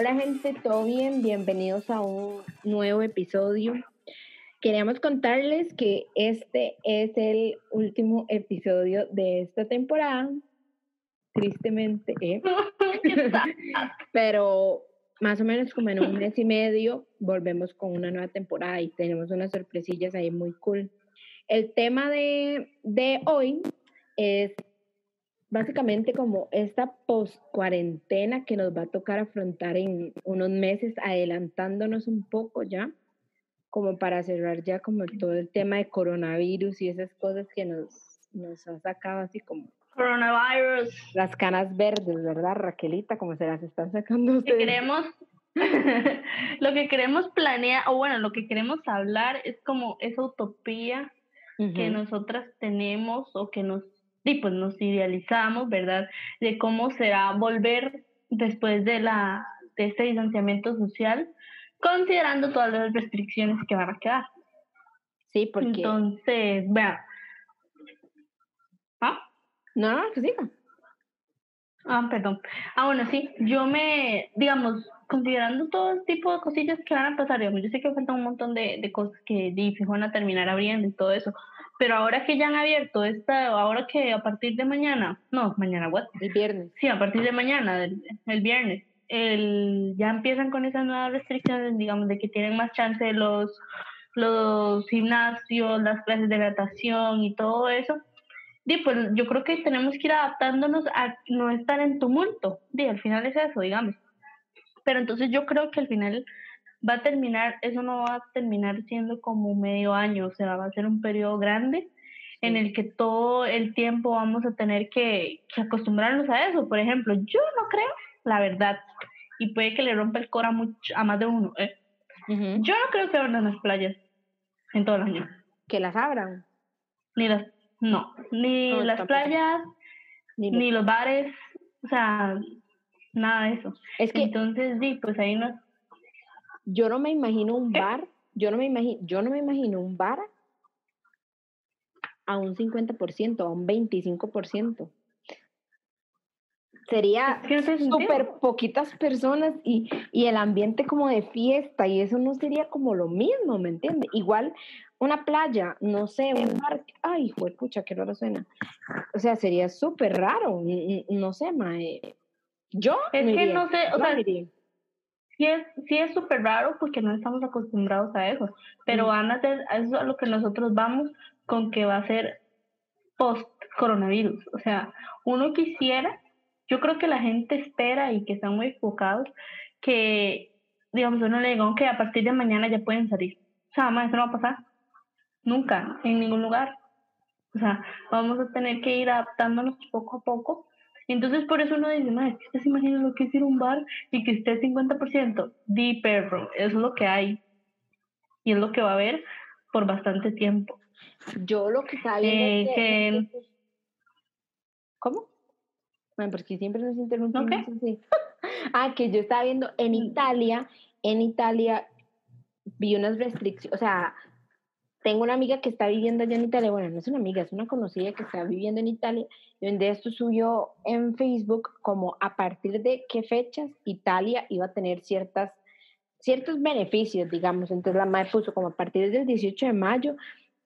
Hola gente, ¿todo bien? Bienvenidos a un nuevo episodio. Queríamos contarles que este es el último episodio de esta temporada, tristemente, ¿eh? pero más o menos como en un mes y medio volvemos con una nueva temporada y tenemos unas sorpresillas ahí muy cool. El tema de, de hoy es básicamente como esta post-cuarentena que nos va a tocar afrontar en unos meses, adelantándonos un poco ya, como para cerrar ya como todo el tema de coronavirus y esas cosas que nos, nos ha sacado así como... Coronavirus. Las canas verdes, ¿verdad, Raquelita? Como se las están sacando ustedes. queremos, lo que queremos planear, o bueno, lo que queremos hablar es como esa utopía que nosotras tenemos o que nos y pues nos idealizamos, ¿verdad? De cómo será volver después de, la, de este distanciamiento social, considerando todas las restricciones que van a quedar. Sí, porque... Entonces, vean. ¿Ah? No, que siga. Ah, perdón. Ah, bueno, sí, yo me, digamos, considerando todo el tipo de cosillas que van a pasar, digamos, yo sé que faltan un montón de, de cosas que van a terminar abriendo y todo eso, pero ahora que ya han abierto esta, ahora que a partir de mañana, no, mañana, what? El viernes. Sí, a partir de mañana, el, viernes, el, ya empiezan con esas nuevas restricciones, digamos, de que tienen más chance los, los gimnasios, las clases de natación y todo eso. Y pues yo creo que tenemos que ir adaptándonos a no estar en tumulto. Y al final es eso, digamos. Pero entonces yo creo que al final va a terminar, eso no va a terminar siendo como medio año, o sea, va a ser un periodo grande en el que todo el tiempo vamos a tener que, acostumbrarnos a eso. Por ejemplo, yo no creo, la verdad, y puede que le rompa el cora mucho, a más de uno, ¿eh? yo no creo que abran las playas en todo el año. ¿Que las abran? Ni las, no, ni las playas, ni, ni los bares, o sea, nada de eso. Es que, Entonces, sí, pues ahí no, yo no me imagino un bar, yo no me imagino, yo no me imagino un bar a un 50%, a un 25%. Sería súper poquitas personas y, y, el ambiente como de fiesta y eso no sería como lo mismo, ¿me entiendes? Igual una playa, no sé, un bar, ay, pucha, qué raro suena. O sea, sería súper raro, no sé, mae. Yo es que no sé, o sea, sí es sí es súper raro porque no estamos acostumbrados a eso, pero van a ser, eso es a lo que nosotros vamos con que va a ser post coronavirus, o sea, uno quisiera, yo creo que la gente espera y que están muy enfocados que, digamos, uno le diga que a partir de mañana ya pueden salir, o sea, más eso no va a pasar, nunca, en ningún lugar, o sea, vamos a tener que ir adaptándonos poco a poco entonces, por eso uno dice, madre, ¿ustedes imaginan lo que es ir a un bar y que esté 50%? Di perro, es lo que hay. Y es lo que va a haber por bastante tiempo. Yo lo que estaba viendo eh, que... ¿Cómo? Bueno, porque siempre nos interrumpimos ah, que yo estaba viendo en mm. Italia, en Italia vi unas restricciones, o sea, tengo una amiga que está viviendo allá en Italia, bueno, no es una amiga, es una conocida que está viviendo en Italia, y donde esto subió en Facebook como a partir de qué fechas Italia iba a tener ciertas, ciertos beneficios, digamos. Entonces la madre puso como a partir del 18 de mayo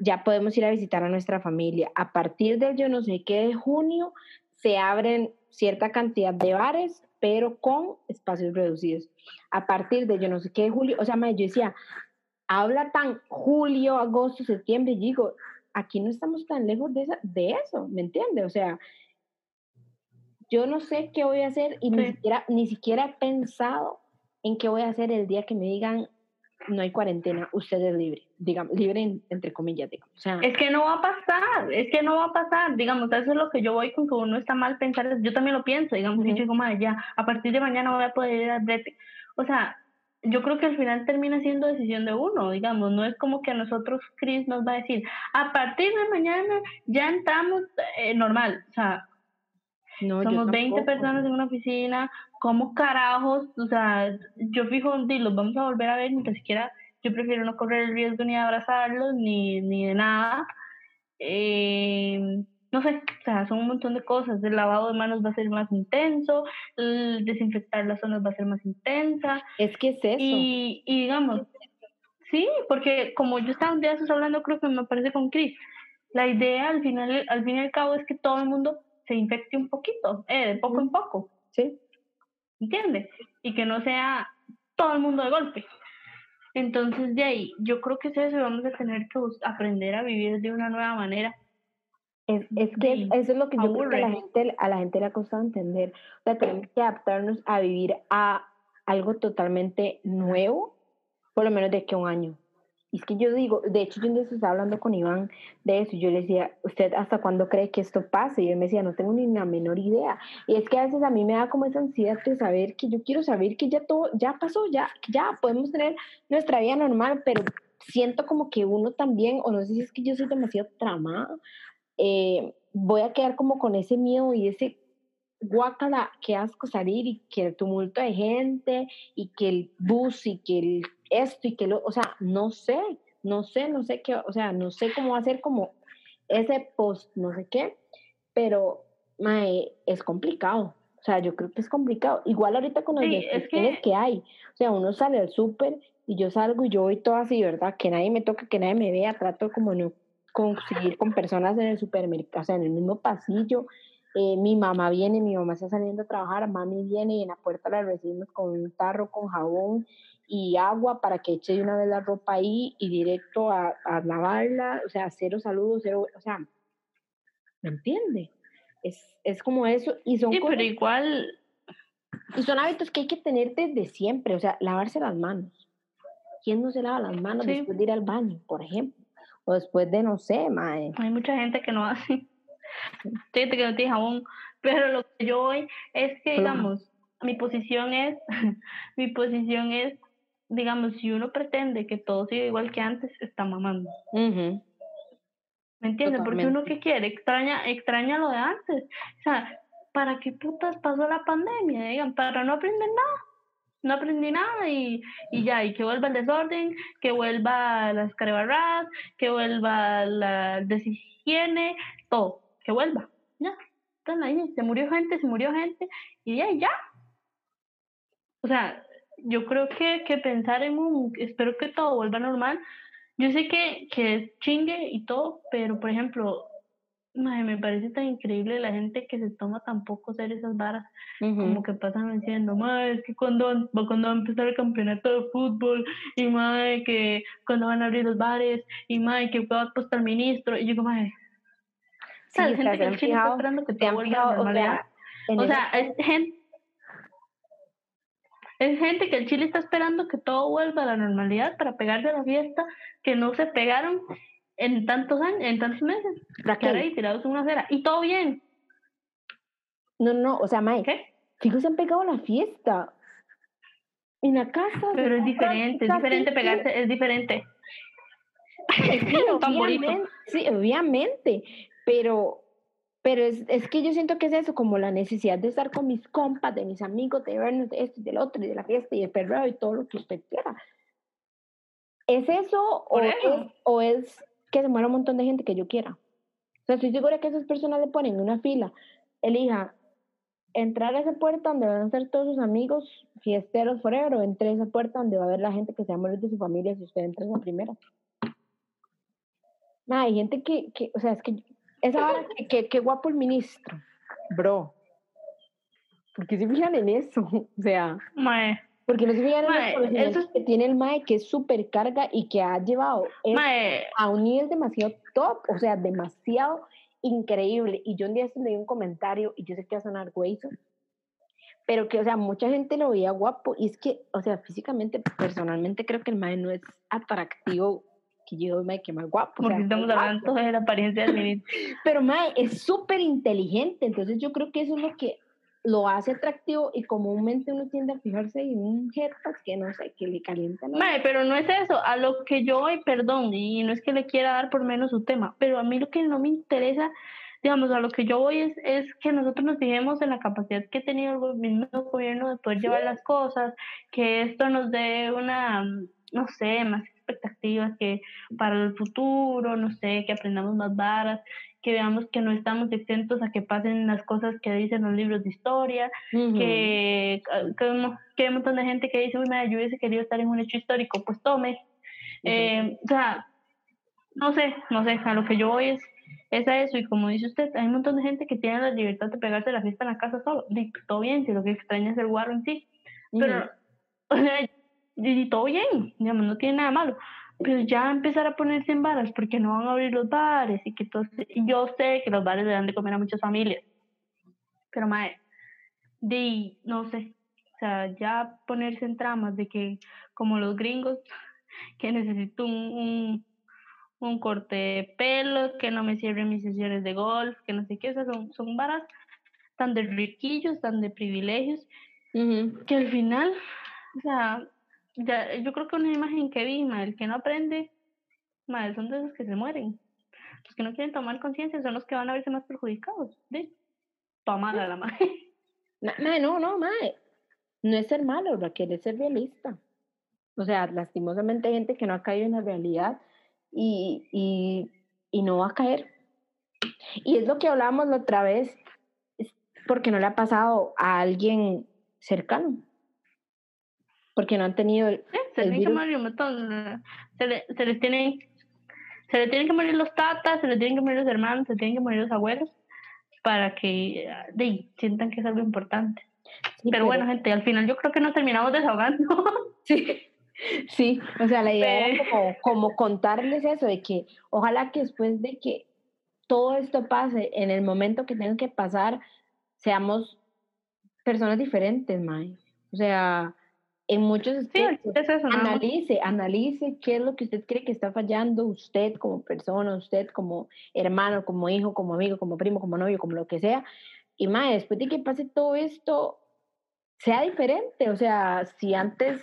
ya podemos ir a visitar a nuestra familia. A partir del yo no sé qué de junio se abren cierta cantidad de bares, pero con espacios reducidos. A partir de yo no sé qué de julio, o sea, yo decía, habla tan julio, agosto, septiembre, y digo, aquí no estamos tan lejos de, de eso, ¿me entiendes? O sea, yo no sé qué voy a hacer y ni, siquiera, ni siquiera he pensado en qué voy a hacer el día que me digan no hay cuarentena, usted es libre, digamos, libre entre comillas, digo. O sea, es que no va a pasar, es que no va a pasar, digamos, eso es lo que yo voy con que uno está mal pensar, yo también lo pienso, digamos, y yo digo, madre, ya, a partir de mañana voy a poder ir al brete. O sea, yo creo que al final termina siendo decisión de uno, digamos, no es como que a nosotros Chris nos va a decir, a partir de mañana ya entramos eh, normal, o sea, no, somos 20 personas en una oficina, ¿cómo carajos? O sea, yo fijo, los vamos a volver a ver, ni siquiera, yo prefiero no correr el riesgo ni de abrazarlos, ni, ni de nada. Eh, no sé, o sea, son un montón de cosas. El lavado de manos va a ser más intenso, el desinfectar las zonas va a ser más intensa. Es que es eso. Y, y digamos, sí, porque como yo estaba un día hablando, creo que me parece con Chris, la idea al final, al fin y al cabo es que todo el mundo se infecte un poquito, eh, de poco en poco. Sí. ¿Entiendes? Y que no sea todo el mundo de golpe. Entonces, de ahí, yo creo que es eso, vamos a tener que aprender a vivir de una nueva manera. Es, es que eso es lo que yo creo que a la, gente, a la gente le ha costado entender. O sea, tenemos que adaptarnos a vivir a algo totalmente nuevo, por lo menos de que un año. Y es que yo digo, de hecho, yo estaba hablando con Iván de eso, yo le decía, ¿usted hasta cuándo cree que esto pase? Y él me decía, no tengo ni la menor idea. Y es que a veces a mí me da como esa ansiedad de saber que yo quiero saber que ya todo, ya pasó, ya, ya podemos tener nuestra vida normal, pero siento como que uno también, o no sé si es que yo soy demasiado tramada, eh, voy a quedar como con ese miedo y ese guacala, qué asco salir y que el tumulto de gente y que el bus y que el esto y que lo, o sea, no sé, no sé, no sé qué, o sea, no sé cómo hacer como ese post, no sé qué, pero mae, es complicado. O sea, yo creo que es complicado. Igual ahorita con las sí, que... que hay. O sea, uno sale al súper y yo salgo y yo voy todo así, ¿verdad? Que nadie me toque, que nadie me vea. Trato como no conseguir con personas en el supermercado, o sea, en el mismo pasillo. Eh, mi mamá viene, mi mamá está saliendo a trabajar, mami viene y en la puerta la recibimos con un tarro con jabón y agua para que eche de una vez la ropa ahí y directo a, a lavarla, o sea, cero saludos, cero, o sea, ¿me entiende? Es, es como eso y son sí, pero igual y son hábitos que hay que tener desde siempre, o sea, lavarse las manos. ¿Quién no se lava las manos después de ir al baño, por ejemplo? O después de, no sé, mae. Hay mucha gente que no hace. Gente que no tiene jabón. Pero lo que yo voy es que, digamos, mi posición es, mi posición es digamos, si uno pretende que todo siga igual que antes, está mamando. ¿Me entiendes? Porque uno que quiere, extraña, extraña lo de antes. O sea, ¿para qué putas pasó la pandemia? Digan, para no aprender nada. No aprendí nada y, y ya, y que vuelva el desorden, que vuelva las carebarras, que vuelva la deshigiene, todo, que vuelva. Ya, están ahí, se murió gente, se murió gente, y ya, y ya. O sea, yo creo que, que pensar en un, espero que todo vuelva normal. Yo sé que, que es chingue y todo, pero por ejemplo, me parece tan increíble la gente que se toma tan poco hacer esas varas, como que pasan diciendo, madre, es que cuando, cuando va a empezar el campeonato de fútbol, y madre, que cuando van a abrir los bares, y madre, que va a apostar ministro, y yo como, madre, sí, gente que está esperando que todo vuelva a normalidad. O sea, es gente es gente que el Chile está esperando que todo vuelva a la normalidad para pegarse a la fiesta, que no se pegaron en tantos años, en tantos meses. Cara y tirados en una acera. Y todo bien. No, no, o sea, Mike, ¿qué? se han pegado la fiesta. En la casa. Pero es diferente, es diferente pegarse, es diferente. Sí, obviamente, sí, obviamente, pero pero es, es, que yo siento que es eso, como la necesidad de estar con mis compas, de mis amigos, de vernos de esto y del otro, y de la fiesta y el perreo y todo lo que usted quiera. ¿Es eso o es, o es, que se muera un montón de gente que yo quiera? O sea, estoy segura que esas personas le ponen una fila. Elija entrar a esa puerta donde van a estar todos sus amigos fiesteros forever o entre a esa puerta donde va a haber la gente que se va a morir de su familia si usted entra en la primera. hay gente que, que, o sea, es que esa hora que, que, guapo el ministro, bro. Porque se fijan en eso, o sea. Mae. Porque no se fijan en eso que tiene el MAE, que es súper carga y que ha llevado a un nivel demasiado top, o sea, demasiado increíble. Y yo un día leí un comentario, y yo sé que va a sonar hueso, pero que, o sea, mucha gente lo veía guapo, y es que, o sea, físicamente, personalmente creo que el MAE no es atractivo que yo, mae, que más guapo. Porque estamos hablando de la apariencia del. Pero, mae, es súper inteligente, entonces yo creo que eso es lo que lo hace atractivo y comúnmente uno tiende a fijarse en un jetpack que no sé, que le calienta la Mae, pero no es eso, a lo que yo voy, perdón, y no es que le quiera dar por menos su tema, pero a mí lo que no me interesa, digamos, a lo que yo voy es, es que nosotros nos fijemos en la capacidad que ha tenido el mismo gobierno de poder llevar las cosas, que esto nos dé una, no sé, más expectativas que para el futuro, no sé, que aprendamos más varas, que veamos que no estamos exentos a que pasen las cosas que dicen los libros de historia, que, que, que, hay un montón de gente que dice, uy, madre, yo hubiese querido estar en un hecho histórico, pues tome. Eh, o sea, no sé, no sé, a lo que yo voy es, es a eso, y como dice usted, hay un montón de gente que tiene la libertad de pegarse la fiesta en la casa solo, y todo bien, si lo que extraña es el guarro en sí, pero, o sea, y, todo bien, digamos, no tiene nada malo, pero ya empezar a ponerse en varas porque no van a abrir los bares y que y yo sé que los bares le dan de comer a muchas familias, pero mae, de, no sé, o sea, ya ponerse en tramas de que como los gringos, que necesito un, un, corte de pelo, que no me cierren mis sesiones de golf, que no sé qué, o sea, son, son varas tan de riquillos, tan de privilegios, que al final, o sea, ya, yo creo que una imagen que vi, el que no aprende, madre, son de esos que se mueren. Los que no quieren tomar conciencia son los que van a verse más perjudicados. ¿sí? Tomar a la madre. No, no, no, madre. No es ser malo, Raquel, es ser realista. O sea, lastimosamente hay gente que no ha caído en la realidad y, y, y no va a caer. Y es lo que hablábamos la otra vez, porque no le ha pasado a alguien cercano porque no han tenido el, se, el virus. Que morir Se, le, se les tienen se le tienen que morir los tatas, se le tienen que morir los hermanos, se tienen que morir los abuelos para que de, sientan que es algo importante. pero, bueno, gente, al final yo creo que nos terminamos desahogando. Sí. Sí, o sea, la idea era como, como contarles eso, de que ojalá que después de que todo esto pase, en el momento que tenga que pasar, seamos personas diferentes, May. O sea, en muchos aspectos. analice, analice qué es lo que usted cree que está fallando, usted como persona, usted como hermano, como hijo, como amigo, como primo, como novio, como lo que sea. Y más, después de que pase todo esto, sea diferente. O sea, si antes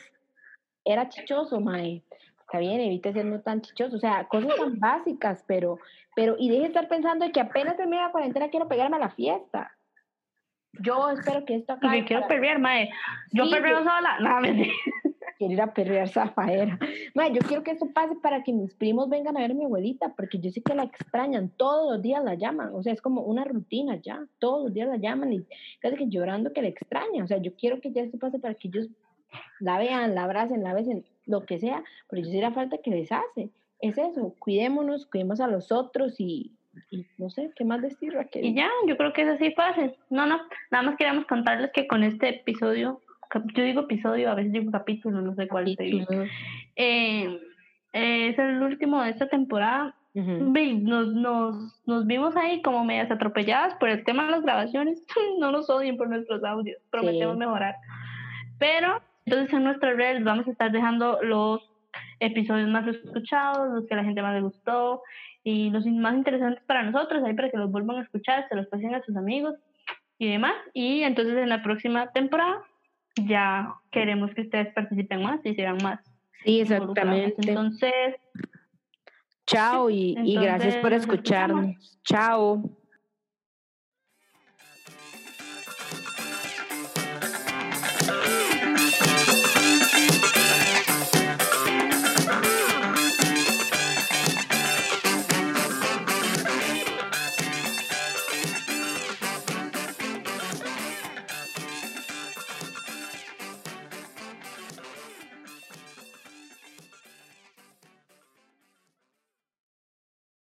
era chichoso, mae, está bien, evite ser no tan chichoso. O sea, cosas tan básicas, pero, pero, y deje de estar pensando que apenas termine la cuarentena quiero pegarme a la fiesta. Yo espero que esto acabe. Yo quiero perrear, mae. Yo perreo sola. No, me Quiero ir a perrear zafaera. Mae, yo quiero que esto pase para que mis primos vengan a ver a mi abuelita, porque yo sé que la extrañan. Todos los días la llaman. O sea, es como una rutina ya. Todos los días la llaman y casi que llorando que la extrañan. O sea, yo quiero que ya esto pase para que ellos la vean, la abracen, la besen, lo que sea. Pero yo sé la falta que les hace. Es eso. Cuidémonos, cuidemos a los otros y no sé, ¿qué más decir, Raquel? Y ya, yo creo que es así fácil. No, no, nada más queríamos contarles que con este episodio, yo digo episodio, a veces digo capítulo, no sé cuál eh, es el último de esta temporada. nos, nos, nos vimos ahí como medias atropelladas por el tema de las grabaciones. no nos odien por nuestros audios, prometemos mejorar. Pero entonces en nuestras redes vamos a estar dejando los episodios más escuchados, los que a la gente más le gustó y los más interesantes para nosotros, ahí para que los vuelvan a escuchar, se los pasen a sus amigos y demás. Y entonces en la próxima temporada ya queremos que ustedes participen más y sean más. Sí, exactamente. Entonces, chao y, y gracias por escucharnos. Chao.